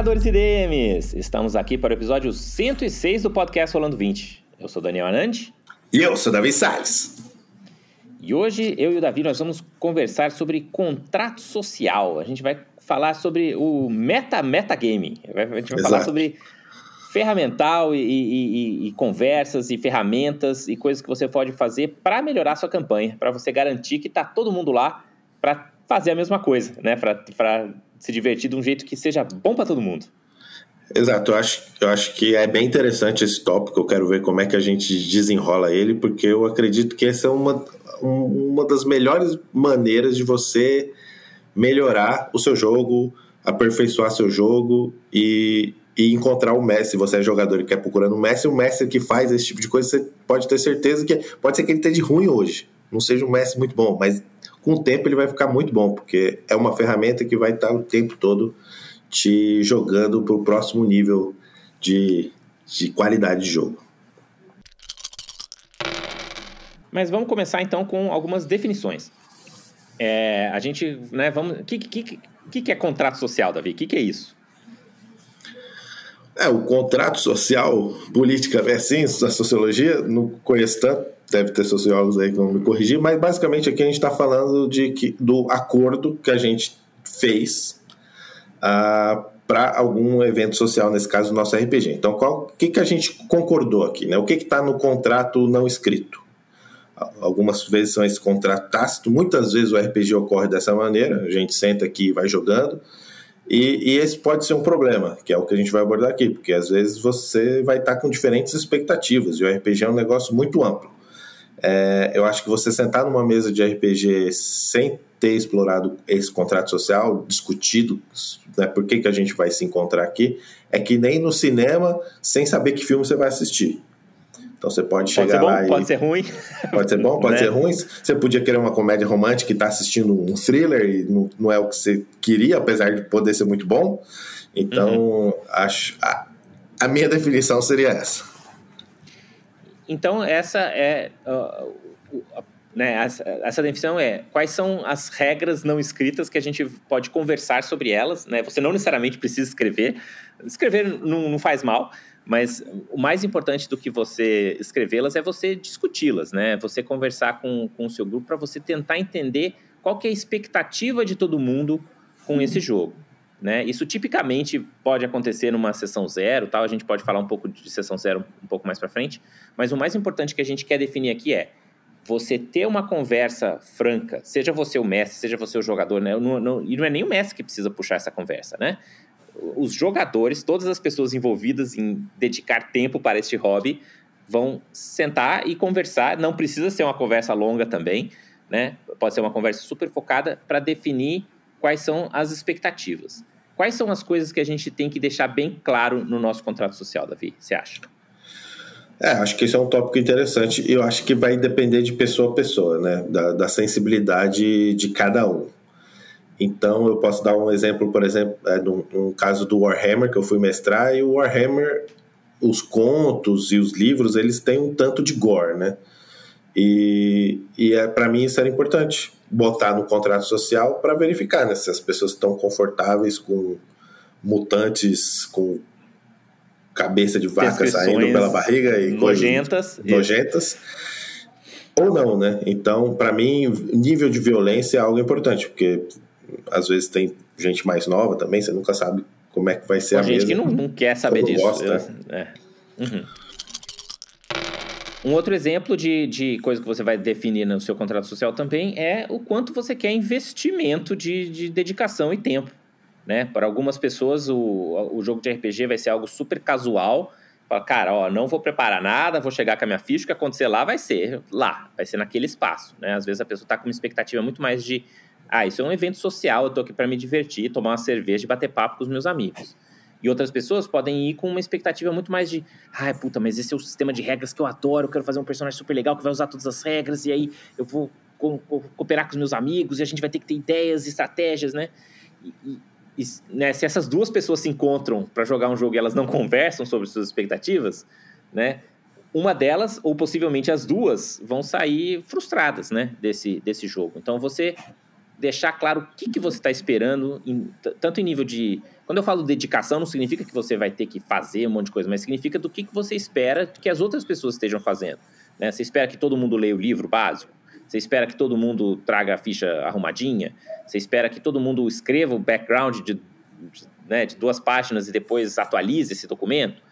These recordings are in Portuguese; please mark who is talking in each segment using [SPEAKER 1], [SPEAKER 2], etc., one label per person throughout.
[SPEAKER 1] jogadores e DMs! Estamos aqui para o episódio 106 do podcast Rolando 20. Eu sou Daniel Anandi.
[SPEAKER 2] E eu sou Davi Salles.
[SPEAKER 1] E hoje eu e o Davi nós vamos conversar sobre contrato social. A gente vai falar sobre o meta metagaming. A gente vai Exato. falar sobre ferramental e, e, e, conversas e ferramentas e coisas que você pode fazer para melhorar sua campanha, para você garantir que está todo mundo lá para fazer a mesma coisa, né? Para se divertir de um jeito que seja bom para todo mundo.
[SPEAKER 2] Exato, eu acho, eu acho que é bem interessante esse tópico, eu quero ver como é que a gente desenrola ele, porque eu acredito que essa é uma, uma das melhores maneiras de você melhorar o seu jogo, aperfeiçoar seu jogo e, e encontrar o mestre. Se você é jogador e quer procurando um mestre, o mestre que faz esse tipo de coisa, você pode ter certeza que pode ser que ele esteja ruim hoje, não seja um mestre muito bom, mas com o tempo ele vai ficar muito bom, porque é uma ferramenta que vai estar o tempo todo te jogando para o próximo nível de, de qualidade de jogo.
[SPEAKER 1] Mas vamos começar então com algumas definições. É, a gente, né, vamos. O que, que, que, que é contrato social, Davi? O que, que é isso?
[SPEAKER 2] É, o contrato social, política é assim, a sociologia, não conheço tanto, deve ter sociólogos aí que vão me corrigir, mas basicamente aqui a gente está falando de que, do acordo que a gente fez uh, ah, para algum evento social, nesse caso, o nosso RPG. Então, o que, que a gente concordou aqui? Né? O que está no contrato não escrito? Algumas vezes são esse contrato tácito, muitas vezes o RPG ocorre dessa maneira, a gente senta aqui e vai jogando, e, e, esse pode ser um problema, que é o que a gente vai abordar aqui, porque às vezes você vai estar com diferentes expectativas, e o RPG é um negócio muito amplo. É, eu acho que você sentar numa mesa de RPG sem ter explorado esse contrato social, discutido né, por que, que a gente vai se encontrar aqui, é que nem no cinema, sem saber que filme você vai assistir. Então você pode chegar
[SPEAKER 1] pode
[SPEAKER 2] lá
[SPEAKER 1] bom,
[SPEAKER 2] e.
[SPEAKER 1] Pode ser ruim.
[SPEAKER 2] Pode ser bom, pode né? ser ruim. Você podia querer uma comédia romântica e estar tá assistindo um thriller e não, não, é o que você queria, apesar de poder ser muito bom. Então, uhum. acho. A, a, minha definição seria essa.
[SPEAKER 1] Então, essa é. Uh, né, essa, essa, definição é quais são as regras não escritas que a gente pode conversar sobre elas. Né? Você não necessariamente precisa escrever. Escrever não, não faz mal mas o mais importante do que você escrevê-las é você discuti-las, né? Você conversar com, com o seu grupo para você tentar entender qual que é a expectativa de todo mundo com esse jogo. Né? Isso tipicamente pode acontecer numa sessão zero, tal. A gente pode falar um pouco de sessão zero um pouco mais para frente, mas o mais importante que a gente quer definir aqui é você ter uma conversa franca, seja você o mestre, seja você o jogador, né? Não, não, e não é nem o mestre que precisa puxar essa conversa, né? os jogadores, todas as pessoas envolvidas em dedicar tempo para este hobby, vão sentar e conversar. Não precisa ser uma conversa longa também, né? Pode ser uma conversa super focada para definir quais são as expectativas. Quais são as coisas que a gente tem que deixar bem claro no nosso contrato social, Davi? Você acha?
[SPEAKER 2] É, acho que esse é um tópico interessante e eu acho que vai depender de pessoa a pessoa, né? Da, da sensibilidade de cada um. Então, eu posso dar um exemplo, por exemplo, é, num caso do Warhammer, que eu fui mestrar, e o Warhammer, os contos e os livros, eles têm um tanto de gore, né? E, e é, para mim isso era importante, botar no contrato social para verificar né, se as pessoas estão confortáveis com mutantes com cabeça de vaca saindo pela barriga e
[SPEAKER 1] nojentas,
[SPEAKER 2] nojentas ou não, né? Então, para mim, nível de violência é algo importante, porque às vezes tem gente mais nova também, você nunca sabe como é que vai ser
[SPEAKER 1] a
[SPEAKER 2] gente
[SPEAKER 1] mesa. que não, não quer saber disso. Gosta. é. Uhum. Um outro exemplo de, de coisa que você vai definir no seu contrato social também é o quanto você quer investimento de, de dedicação e tempo. Né? Para algumas pessoas, o, o jogo de RPG vai ser algo super casual. Fala, cara, ó, não vou preparar nada, vou chegar com a minha ficha, o que acontecer lá vai ser lá, vai ser naquele espaço. Né? Às vezes a pessoa está com uma expectativa muito mais de ah, isso é um evento social, eu tô aqui para me divertir, tomar uma cerveja e bater papo com os meus amigos. E outras pessoas podem ir com uma expectativa muito mais de, ai, puta, mas esse é o sistema de regras que eu adoro, eu quero fazer um personagem super legal que vai usar todas as regras, e aí eu vou co co cooperar com os meus amigos, e a gente vai ter que ter ideias, estratégias, né? E, e, e né, se essas duas pessoas se encontram para jogar um jogo e elas não conversam sobre suas expectativas, né? Uma delas, ou possivelmente as duas, vão sair frustradas, né, desse, desse jogo. Então você deixar claro o que, que você está esperando, em, tanto em nível de. Quando eu falo dedicação, não significa que você vai ter que fazer um monte de coisa, mas significa do que, que você espera que as outras pessoas estejam fazendo. Né? Você espera que todo mundo leia o livro básico? Você espera que todo mundo traga a ficha arrumadinha? Você espera que todo mundo escreva o background de, né, de duas páginas e depois atualize esse documento?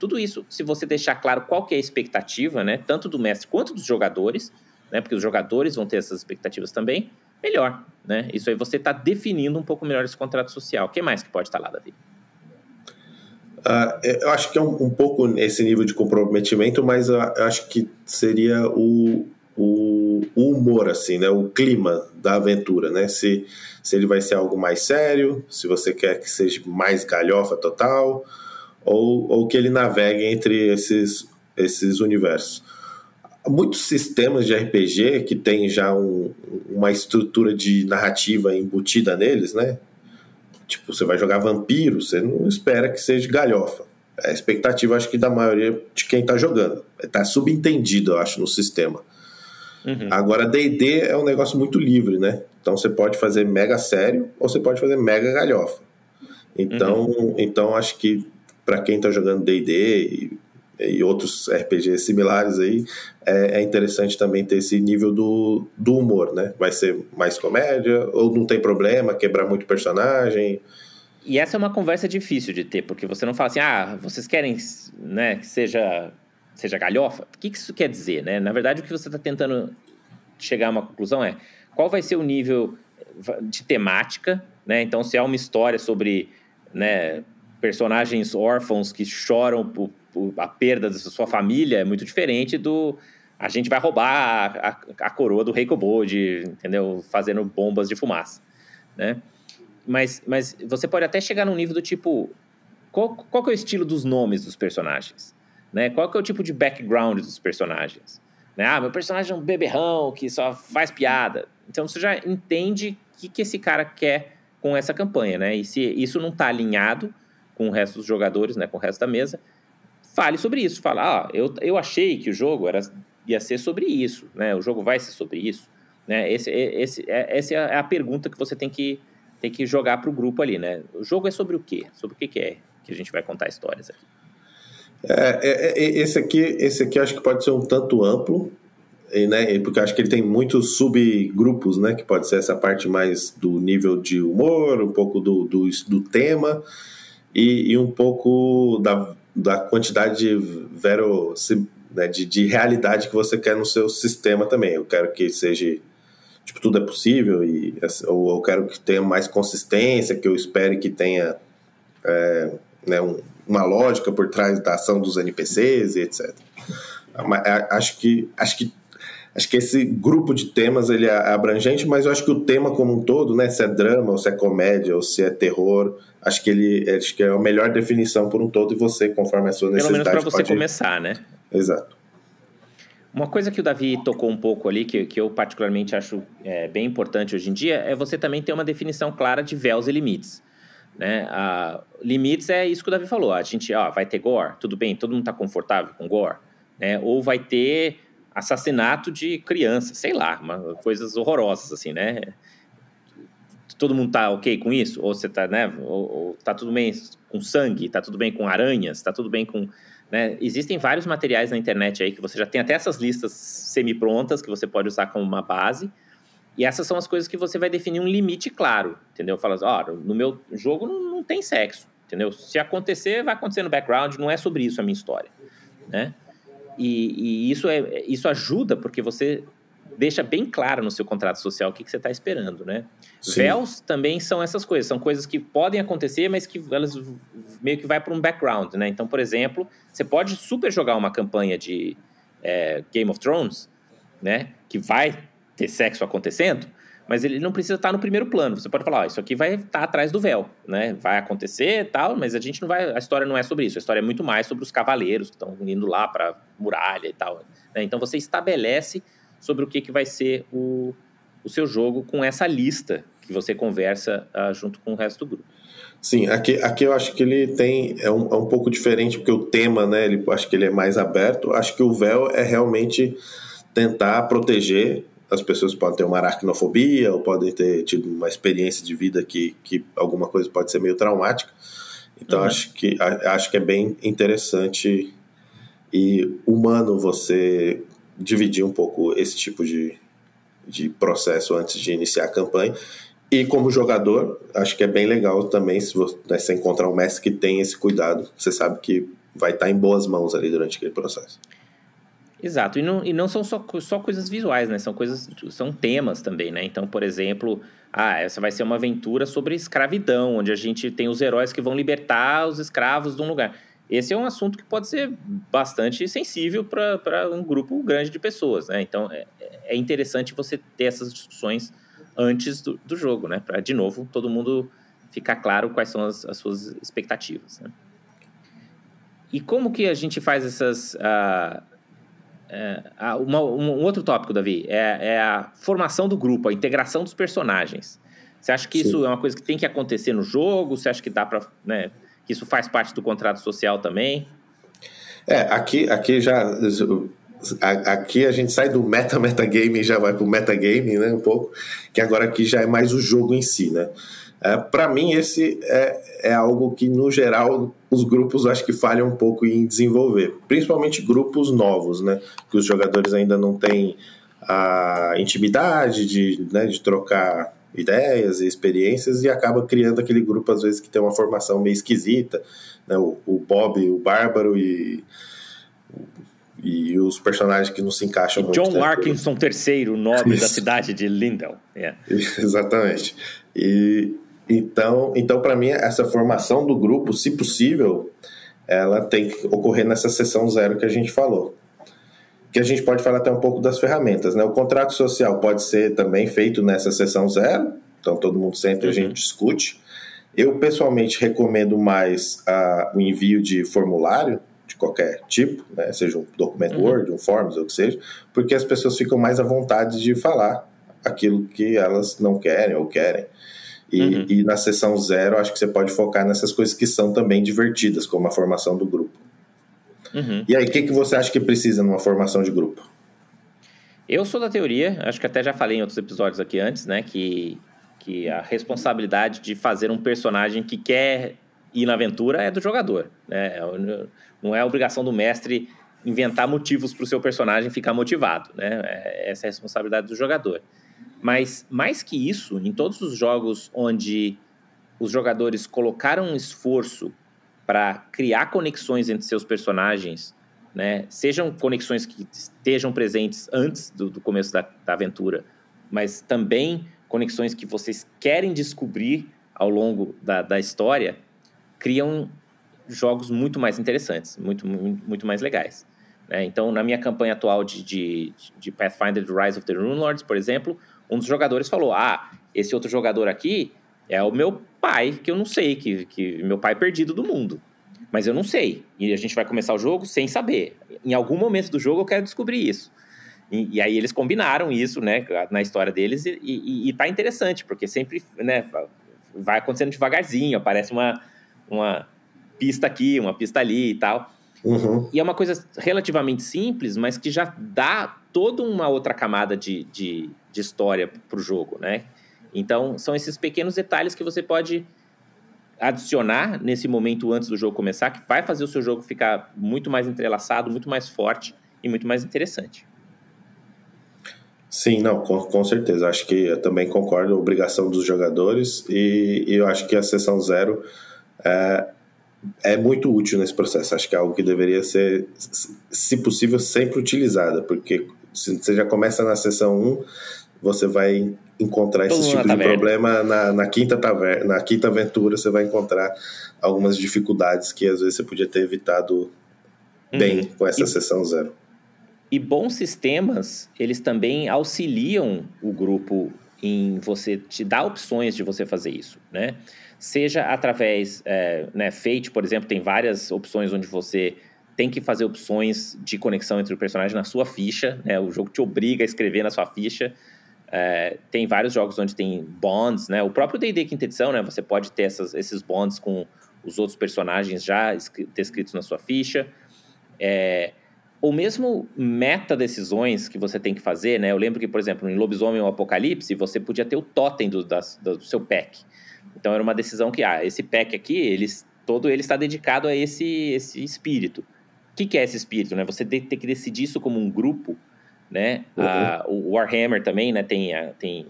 [SPEAKER 1] Tudo isso, se você deixar claro qual que é a expectativa, né, tanto do mestre quanto dos jogadores, né, porque os jogadores vão ter essas expectativas também, melhor. Né? Isso aí você está definindo um pouco melhor esse contrato social. O que mais que pode estar lá, Davi?
[SPEAKER 2] Uh, eu acho que é um, um, pouco nesse nível de comprometimento, mas eu acho que seria o, o, o, humor, assim, né? O clima da aventura, né? Se, se ele vai ser algo mais sério, se você quer que seja mais galhofa total, ou, ou que ele navegue entre esses, esses universos muitos sistemas de RPG que tem já um, uma estrutura de narrativa embutida neles, né? Tipo, você vai jogar vampiro, você não espera que seja galhofa. É a expectativa, acho que, da maioria de quem está jogando. Está subentendido, eu acho, no sistema. Uhum. Agora, D&D é um negócio muito livre, né? Então, você pode fazer mega sério ou você pode fazer mega galhofa. Então, uhum. então acho que para quem está jogando D&D e outros RPGs similares aí, é, é, interessante também ter esse nível do, do humor, né? Vai ser mais comédia, ou não tem problema, quebrar muito personagem.
[SPEAKER 1] E essa é uma conversa difícil de ter, porque você não fala assim, ah, vocês querem né, que seja, seja galhofa? O que, isso quer dizer, né? Na verdade, o que você está tentando chegar a uma conclusão é qual vai ser o nível de temática, né? Então, se é uma história sobre né, personagens órfãos que choram por, a perda da sua família é muito diferente do a gente vai roubar a, a, a coroa do rei Kobold, entendeu? Fazendo bombas de fumaça, né? Mas, mas você pode até chegar num nível do tipo qual, qual é o estilo dos nomes dos personagens, né? Qual é o tipo de background dos personagens? Né? Ah, meu personagem é um beberrão que só faz piada. Então você já entende o que, que esse cara quer com essa campanha, né? E se isso não está alinhado com o resto dos jogadores, né? Com o resto da mesa, fale sobre isso. Fala, ah, eu, eu achei que o jogo era, ia ser sobre isso, né? O jogo vai ser sobre isso, né? Esse, esse, é, essa é a pergunta que você tem que, tem que jogar para o grupo ali, né? O jogo é sobre o quê? Sobre o que, que é que a gente vai contar histórias aqui?
[SPEAKER 2] É, é, é esse aqui, esse aqui acho que pode ser um tanto amplo, né? Porque acho que ele tem muitos subgrupos, né? Que pode ser essa parte mais do nível de humor, um pouco do, do, do tema e, e um pouco da da quantidade de vero, né, de, de realidade que você quer no seu sistema também. Eu quero que seja tipo tudo é possível e ou eu quero que tenha mais consistência, que eu espere que tenha é, né, um, uma lógica por trás da ação dos NPCs e etc. Mas, acho que acho que acho que esse grupo de temas ele é abrangente, mas eu acho que o tema como um todo, né, se é drama, ou se é comédia, ou se é terror, acho que ele acho que é a melhor definição por um todo e você, conforme a sua necessidade.
[SPEAKER 1] Pelo menos para você pode... começar, né?
[SPEAKER 2] Exato.
[SPEAKER 1] Uma coisa que o Davi tocou um pouco ali, que, que eu particularmente acho é, bem importante hoje em dia, é você também ter uma definição clara de véus e limites. Né? A, limites é isso que o Davi falou. A gente ó, vai ter gore, tudo bem, todo mundo está confortável com gore. Né? Ou vai ter assassinato de criança, sei lá, uma, coisas horrorosas, assim, né? Todo mundo tá ok com isso? Ou você tá, né? Ou, ou tá tudo bem com sangue? Tá tudo bem com aranhas? Tá tudo bem com. Né? Existem vários materiais na internet aí que você já tem até essas listas semi-prontas que você pode usar como uma base. E essas são as coisas que você vai definir um limite claro, entendeu? Fala, ó, oh, no meu jogo não, não tem sexo, entendeu? Se acontecer, vai acontecer no background, não é sobre isso a minha história, né? E, e, isso, é, isso ajuda porque você deixa bem claro no seu contrato social o que, que você está esperando, né? Sim. Véus também são essas coisas, são coisas que podem acontecer, mas que elas meio que vai para um background, né? Então, por exemplo, você pode super jogar uma campanha de é, Game of Thrones, né? Que vai ter sexo acontecendo, mas ele não precisa estar no primeiro plano. Você pode falar, ó, isso aqui vai estar atrás do véu, né? Vai acontecer tal, mas a gente não vai. A história não é sobre isso. A história é muito mais sobre os cavaleiros que estão indo lá para muralha e tal. Né? Então você estabelece sobre o que, que vai ser o, o seu jogo com essa lista que você conversa uh, junto com o resto do grupo.
[SPEAKER 2] Sim, aqui, aqui eu acho que ele tem é um, é um pouco diferente porque o tema, né? Ele acho que ele é mais aberto. Acho que o véu é realmente tentar proteger as pessoas podem ter uma aracnofobia ou podem ter tido uma experiência de vida que, que alguma coisa pode ser meio traumática. Então, uhum. acho, que, acho que é bem interessante e humano você dividir um pouco esse tipo de, de processo antes de iniciar a campanha. E como jogador, acho que é bem legal também se você, né, você encontrar um mestre que tem esse cuidado. Você sabe que vai estar em boas mãos ali durante aquele processo.
[SPEAKER 1] Exato, e não, e não são só, só coisas visuais, né? São coisas, são temas também, né? Então, por exemplo, ah, essa vai ser uma aventura sobre escravidão, onde a gente tem os heróis que vão libertar os escravos de um lugar. Esse é um assunto que pode ser bastante sensível para um grupo grande de pessoas, né? Então, é, é interessante você ter essas discussões antes do, do jogo, né? Para, de novo, todo mundo ficar claro quais são as, as suas expectativas, né? E como que a gente faz essas... Uh, é, uma, um outro tópico, Davi, é, é, a formação do grupo, a integração dos personagens. Você acha que Sim. isso é uma coisa que tem que acontecer no jogo? Você acha que dá para, né, que isso faz parte do contrato social também?
[SPEAKER 2] É, aqui, aqui já aqui a gente sai do meta metagame e já vai para o metagame, né, um pouco, que agora aqui já é mais o jogo em si, né? É, para mim, esse é, é algo que, no geral, os grupos acho que falham um pouco em desenvolver, principalmente grupos novos, né? Que os jogadores ainda não têm a intimidade de, né, de trocar ideias e experiências e acaba criando aquele grupo, às vezes, que tem uma formação meio esquisita, né? O, o Bob, o Bárbaro e e os personagens que não se encaixam e muito.
[SPEAKER 1] John Arkinson III, nobre da cidade de Lindell. Yeah.
[SPEAKER 2] Exatamente. E então, então para mim, essa formação do grupo, se possível, ela tem que ocorrer nessa sessão zero que a gente falou. Que a gente pode falar até um pouco das ferramentas. Né? O contrato social pode ser também feito nessa sessão zero, então todo mundo senta e a gente uhum. discute. Eu, pessoalmente, recomendo mais uh, o envio de formulário, de qualquer tipo, né? seja um documento uhum. Word, um Forms, ou o que seja, porque as pessoas ficam mais à vontade de falar aquilo que elas não querem ou querem. E, uhum. e, na sessão zero, acho que você pode focar nessas coisas que são também divertidas, como a formação do grupo. Uhum. E aí, o que, que você acha que precisa numa formação de grupo?
[SPEAKER 1] Eu sou da teoria, acho que até já falei em outros episódios aqui antes, né? Que, que a responsabilidade de fazer um personagem que quer ir na aventura é do jogador. Né? É não é a obrigação do mestre inventar motivos para o seu personagem ficar motivado. Né? É, essa é a responsabilidade do jogador. Mas, mais que isso, em todos os jogos onde os jogadores colocaram um esforço para criar conexões entre seus personagens, né? sejam conexões que estejam presentes antes do, do começo da, da aventura, mas também conexões que vocês querem descobrir ao longo da, da história, criam jogos muito mais interessantes, muito, muito, muito mais legais. Né? Então, na minha campanha atual de, de, de Pathfinder Rise of the Runelords, por exemplo, um dos jogadores falou: Ah, esse outro jogador aqui é o meu pai, que eu não sei, que, que meu pai perdido do mundo. Mas eu não sei. E a gente vai começar o jogo sem saber. Em algum momento do jogo eu quero descobrir isso. E, e aí eles combinaram isso, né, na história deles, e, e, e tá interessante, porque sempre, né, vai acontecendo devagarzinho, aparece uma, uma pista aqui, uma pista ali e tal. Uhum. E é uma coisa relativamente simples, mas que já dá toda uma outra camada de, de, de história para o jogo, né? Então, são esses pequenos detalhes que você pode adicionar nesse momento antes do jogo começar, que vai fazer o seu jogo ficar muito mais entrelaçado, muito mais forte e muito mais interessante.
[SPEAKER 2] Sim, não, com, com certeza. Acho que eu também concordo, a obrigação dos jogadores, e, e eu acho que a sessão zero é, é muito útil nesse processo. Acho que é algo que deveria ser, se possível, sempre utilizada, porque se você já começa na sessão 1, você vai encontrar Todo esse tipo de taverna. problema na, na, quinta taverna, na quinta aventura, você vai encontrar algumas dificuldades que às vezes você podia ter evitado bem uhum. com essa e, sessão zero.
[SPEAKER 1] E bons sistemas, eles também auxiliam o grupo em você te dar opções de você fazer isso, né? seja através, é, né, Fate, por exemplo, tem várias opções onde você tem que fazer opções de conexão entre o personagem na sua ficha, né, o jogo te obriga a escrever na sua ficha, é, tem vários jogos onde tem bonds, né, o próprio D&D quinta edição, né, você pode ter essas, esses bonds com os outros personagens já descritos na sua ficha, é, ou mesmo meta-decisões que você tem que fazer, né? Eu lembro que, por exemplo, em Lobisomem ou Apocalipse, você podia ter o totem do, da, do seu pack. Então era uma decisão que, ah, esse pack aqui, eles, todo ele está dedicado a esse, esse espírito. O que, que é esse espírito, né? Você tem, tem que decidir isso como um grupo, né? Uhum. Ah, o Warhammer também, né? Tem a, tem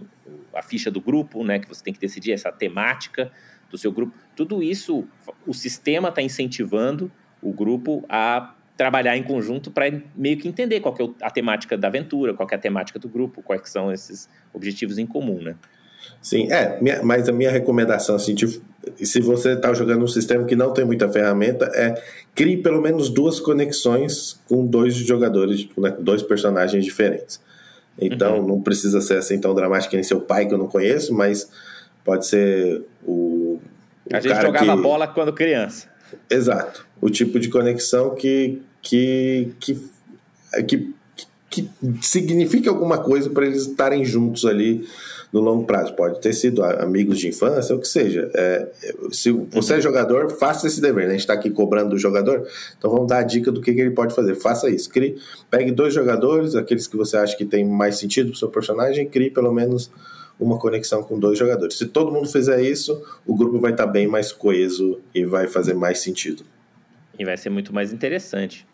[SPEAKER 1] a ficha do grupo, né? Que você tem que decidir essa temática do seu grupo. Tudo isso, o sistema está incentivando o grupo a trabalhar em conjunto para meio que entender qual que é a temática da aventura, qual que é a temática do grupo, quais são esses objetivos em comum, né?
[SPEAKER 2] Sim, é, minha, mas a minha recomendação, assim, de, se você está jogando um sistema que não tem muita ferramenta, é crie pelo menos duas conexões com dois jogadores, né, dois personagens diferentes. Então, uhum. não precisa ser assim tão dramático nem seu pai, que eu não conheço, mas pode ser o.
[SPEAKER 1] o a gente jogava que... bola quando criança.
[SPEAKER 2] Exato. O tipo de conexão que, que, que, que, que significa alguma coisa para eles estarem juntos ali no longo prazo. Pode ter sido amigos de infância, ou o que seja. É, se você é jogador, faça esse dever. Né? A gente está aqui cobrando do jogador, então vamos dar a dica do que, que ele pode fazer. Faça isso. Crie, pegue dois jogadores, aqueles que você acha que tem mais sentido para o seu personagem, crie pelo menos uma conexão com dois jogadores. Se todo mundo fizer isso, o grupo vai estar tá bem mais coeso e vai fazer mais sentido.
[SPEAKER 1] E vai ser muito mais interessante.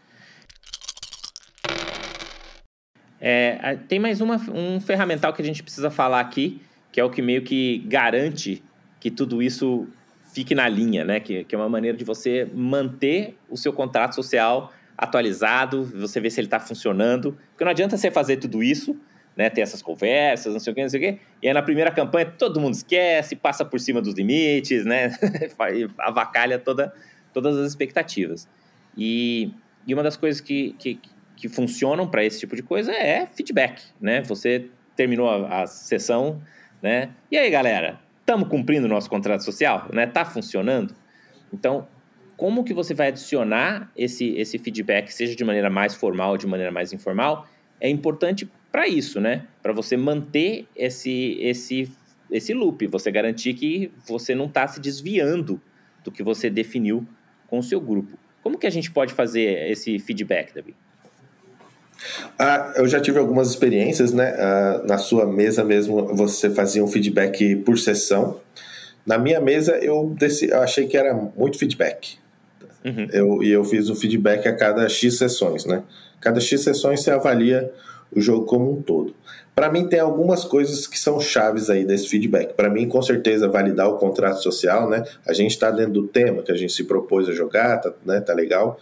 [SPEAKER 1] É, tem mais uma, um ferramental que a gente precisa falar aqui, que é o que meio que garante que tudo isso fique na linha, né? Que, que é uma maneira de você manter o seu contrato social atualizado, você ver se ele está funcionando. Porque não adianta você fazer tudo isso, né? Ter essas conversas, não sei o que, não sei o que. E aí na primeira campanha todo mundo esquece, passa por cima dos limites, né? Avacalha toda, todas as expectativas. E, e uma das coisas que, que, que funcionam para esse tipo de coisa é feedback, né? Você terminou a, a sessão, né? E aí, galera, estamos cumprindo o nosso contrato social, né? Tá funcionando? Então, como que você vai adicionar esse, esse feedback, seja de maneira mais formal ou de maneira mais informal, é importante para isso, né? Para você manter esse, esse, esse loop, você garantir que você não está se desviando do que você definiu com o seu grupo. Como que a gente pode fazer esse feedback, Davi?
[SPEAKER 2] Ah, eu já tive algumas experiências, né? Ah, na sua mesa mesmo, você fazia um feedback por sessão. Na minha mesa, eu, desci, eu achei que era muito feedback. Uhum. Eu, e eu fiz o feedback a cada X sessões, né? Cada X sessões você avalia o jogo como um todo. Para mim, tem algumas coisas que são chaves aí desse feedback. Para mim, com certeza, validar o contrato social, né? A gente está dentro do tema que a gente se propôs a jogar, tá, né? tá legal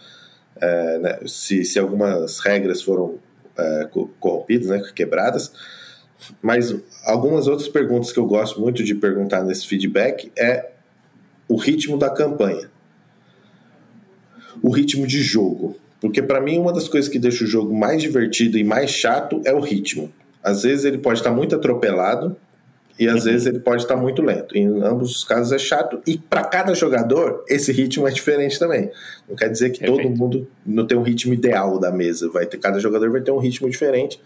[SPEAKER 2] é, né, se, se algumas regras foram é, corrompidas, né, quebradas. Mas algumas outras perguntas que eu gosto muito de perguntar nesse feedback é o ritmo da campanha, o ritmo de jogo. Porque para mim uma das coisas que deixa o jogo mais divertido e mais chato é o ritmo. Às vezes ele pode estar muito atropelado e às uhum. vezes ele pode estar muito lento. Em ambos os casos é chato e para cada jogador esse ritmo é diferente também. Não quer dizer que Perfeito. todo mundo não tem um ritmo ideal da mesa, vai ter cada jogador vai ter um ritmo diferente,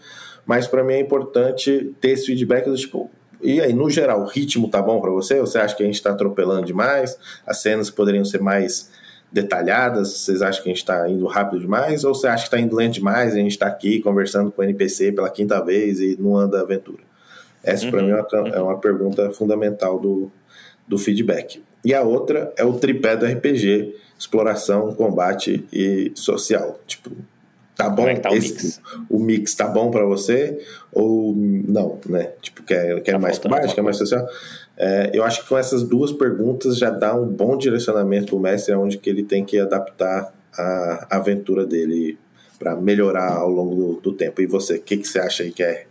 [SPEAKER 2] mas para mim é importante ter esse feedback do tipo e aí, no geral, o ritmo tá bom para você? Você acha que a gente está atropelando demais? As cenas poderiam ser mais detalhadas? Vocês acham que a gente está indo rápido demais? Ou você acha que está indo lento demais e a gente está aqui conversando com o NPC pela quinta vez e não anda a aventura? Essa, uhum. para mim, é uma, é uma pergunta fundamental do, do feedback. E a outra é o tripé do RPG: exploração, combate e social. Tipo, tá bom? É tá o, esse, mix? o mix tá bom para você ou não, né? Tipo, quer, quer tá mais combate, quer mais social? É, eu acho que com essas duas perguntas já dá um bom direcionamento pro mestre onde que ele tem que adaptar a aventura dele para melhorar ao longo do, do, tempo. E você, o que, que você acha aí que é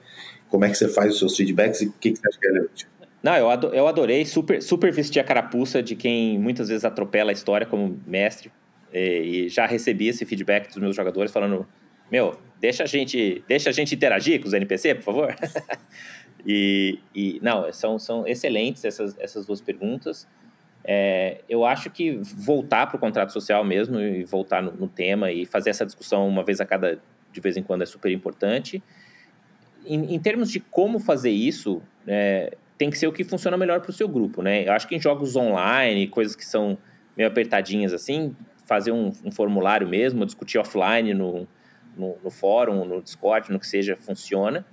[SPEAKER 2] como é que você faz os seus feedbacks e o que, que você acha que é relevante?
[SPEAKER 1] Não, eu adorei, super, super vestir a carapuça de quem muitas vezes atropela a história como mestre. E já recebi esse feedback dos meus jogadores falando: Meu, deixa a gente, deixa a gente interagir com os NPC, por favor. e, e, não, são, são excelentes essas, essas duas perguntas. É, eu acho que voltar para o contrato social mesmo e voltar no, no, tema e fazer essa discussão uma vez a cada de vez em quando é super importante em, em termos de como fazer isso, é, tem que ser o que funciona melhor para o seu grupo, né? Eu acho que em jogos online, coisas que são meio apertadinhas assim, fazer um, um formulário mesmo, discutir offline no, no, no fórum, no Discord, no que seja, funciona.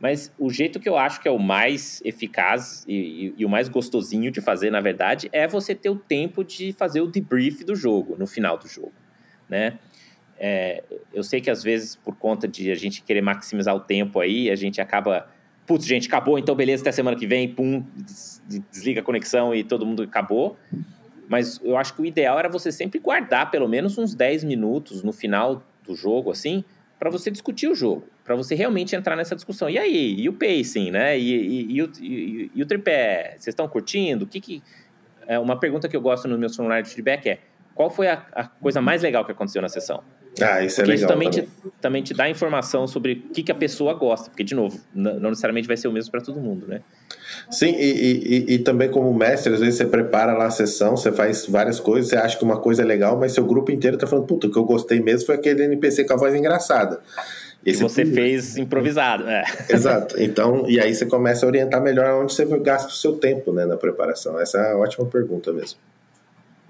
[SPEAKER 1] Mas o jeito que eu acho que é o mais eficaz e, e, e, o mais gostosinho de fazer, na verdade, é você ter o tempo de fazer o debrief do jogo, no final do jogo, né? É, eu sei que às vezes, por conta de a gente querer maximizar o tempo aí, a gente acaba... Putz, gente, acabou, então beleza, até semana que vem, pum, desliga a conexão e todo mundo acabou. Mas eu acho que o ideal era você sempre guardar pelo menos uns 10 minutos no final do jogo, assim, para você discutir o jogo, para você realmente entrar nessa discussão. E aí, e o pacing, né? E, e, e, o, e, e o tripé, vocês estão curtindo? O que que... É, uma pergunta que eu gosto nos meus formulários de feedback é qual foi a, a coisa mais legal que aconteceu na sessão?
[SPEAKER 2] Ah, isso é porque legal. Isso
[SPEAKER 1] também, também. Te, também te dá informação sobre o que, que a pessoa gosta, porque, de novo, não necessariamente vai ser o mesmo para todo mundo, né?
[SPEAKER 2] Sim, e, e, e, também como mestre, às vezes você prepara lá a sessão, você faz várias coisas, você acha que uma coisa é legal, mas seu grupo inteiro tá falando, puta, o que eu gostei mesmo foi aquele NPC com a voz engraçada.
[SPEAKER 1] Esse você fez improvisado, né?
[SPEAKER 2] Exato. Então, e aí você começa a orientar melhor onde você gasta o seu tempo né, na preparação. Essa é uma ótima pergunta mesmo.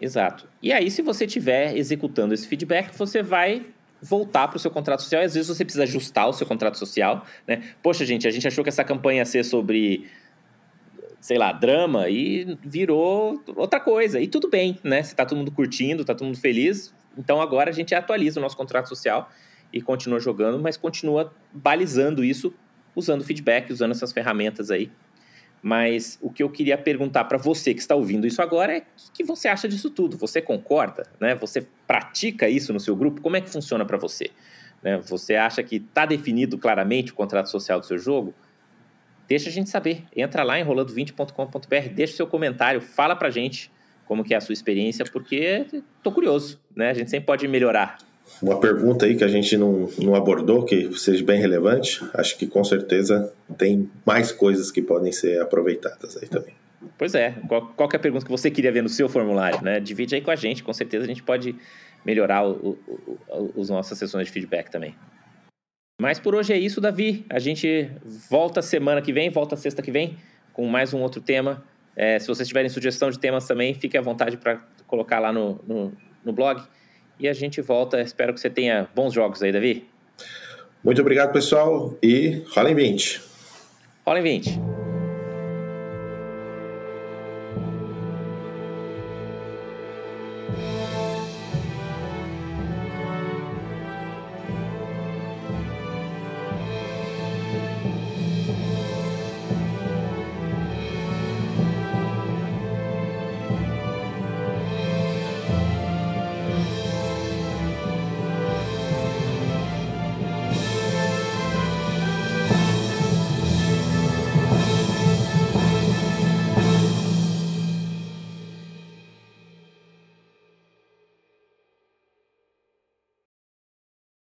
[SPEAKER 1] Exato. E aí, se você estiver executando esse feedback, você vai voltar para o seu contrato social e às vezes você precisa ajustar o seu contrato social, né? Poxa, gente, a gente achou que essa campanha ia ser sobre sei lá, drama e virou outra coisa. E tudo bem, né? Se tá todo mundo curtindo, tá todo mundo feliz, então agora a gente atualiza o nosso contrato social e continua jogando, mas continua balizando isso usando feedback, usando essas ferramentas aí. Mas o que eu queria perguntar para você que está ouvindo isso agora é o que você acha disso tudo? Você concorda? Né? Você pratica isso no seu grupo? Como é que funciona para você? Né? Você acha que está definido claramente o contrato social do seu jogo? Deixa a gente saber. Entra lá em rolando20.com.br, deixa o seu comentário, fala pra gente como que é a sua experiência, porque tô curioso, né? A gente sempre pode melhorar.
[SPEAKER 2] Uma pergunta aí que a gente não, não abordou, que seja bem relevante, acho que com certeza tem mais coisas que podem ser aproveitadas aí também.
[SPEAKER 1] Pois é, qual, qual é a pergunta que você queria ver no seu formulário, né? Divide aí com a gente, com certeza a gente pode melhorar o, o, o, as nossas sessões de feedback também. Mas por hoje é isso, Davi. A gente volta semana que vem, volta sexta que vem, com mais um outro tema. É, se vocês tiverem sugestão de temas também, fique à vontade para colocar lá no, no, no, blog. E a gente volta. Espero que você tenha bons jogos aí, Davi.
[SPEAKER 2] Muito obrigado, pessoal. E rola em 20.
[SPEAKER 1] Rola em 20.